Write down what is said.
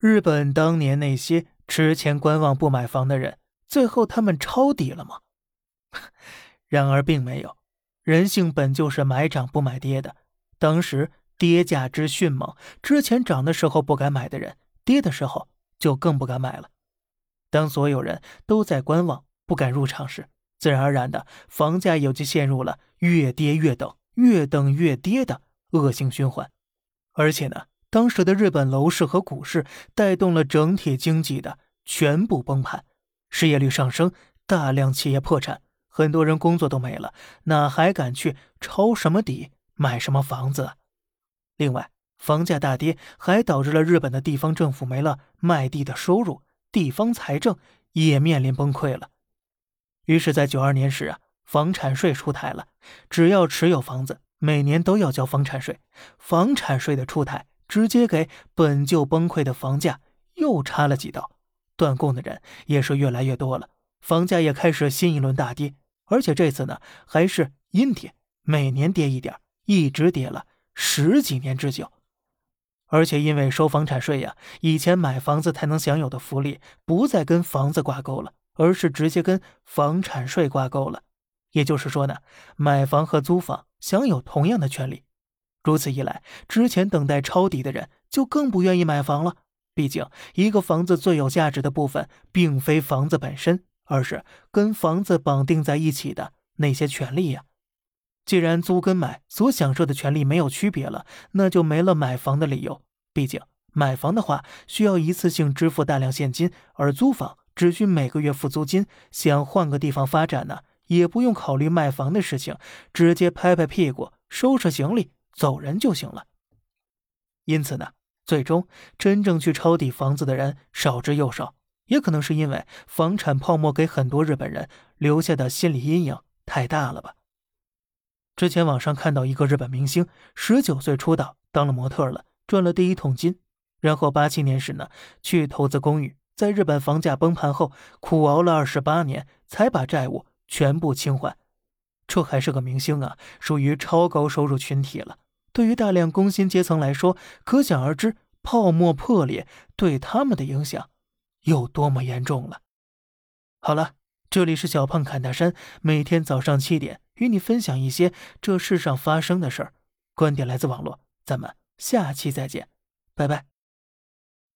日本当年那些持钱观望不买房的人，最后他们抄底了吗？然而并没有，人性本就是买涨不买跌的。当时跌价之迅猛，之前涨的时候不敢买的人，跌的时候就更不敢买了。当所有人都在观望，不敢入场时，自然而然的房价也就陷入了越跌越等、越等越跌的恶性循环。而且呢，当时的日本楼市和股市带动了整体经济的全部崩盘，失业率上升，大量企业破产，很多人工作都没了，哪还敢去抄什么底、买什么房子？另外，房价大跌还导致了日本的地方政府没了卖地的收入，地方财政也面临崩溃了。于是，在九二年时啊，房产税出台了，只要持有房子，每年都要交房产税。房产税的出台，直接给本就崩溃的房价又插了几刀。断供的人也是越来越多了，房价也开始新一轮大跌。而且这次呢，还是阴跌，每年跌一点，一直跌了十几年之久。而且因为收房产税呀，以前买房子才能享有的福利，不再跟房子挂钩了。而是直接跟房产税挂钩了，也就是说呢，买房和租房享有同样的权利。如此一来，之前等待抄底的人就更不愿意买房了。毕竟，一个房子最有价值的部分，并非房子本身，而是跟房子绑定在一起的那些权利呀。既然租跟买所享受的权利没有区别了，那就没了买房的理由。毕竟，买房的话需要一次性支付大量现金，而租房。只需每个月付租金，想换个地方发展呢，也不用考虑卖房的事情，直接拍拍屁股，收拾行李走人就行了。因此呢，最终真正去抄底房子的人少之又少，也可能是因为房产泡沫给很多日本人留下的心理阴影太大了吧。之前网上看到一个日本明星，十九岁出道当了模特了，赚了第一桶金，然后八七年时呢去投资公寓。在日本房价崩盘后，苦熬了二十八年，才把债务全部清还。这还是个明星啊，属于超高收入群体了。对于大量工薪阶层来说，可想而知，泡沫破裂对他们的影响有多么严重了。好了，这里是小胖侃大山，每天早上七点与你分享一些这世上发生的事儿，观点来自网络，咱们下期再见，拜拜。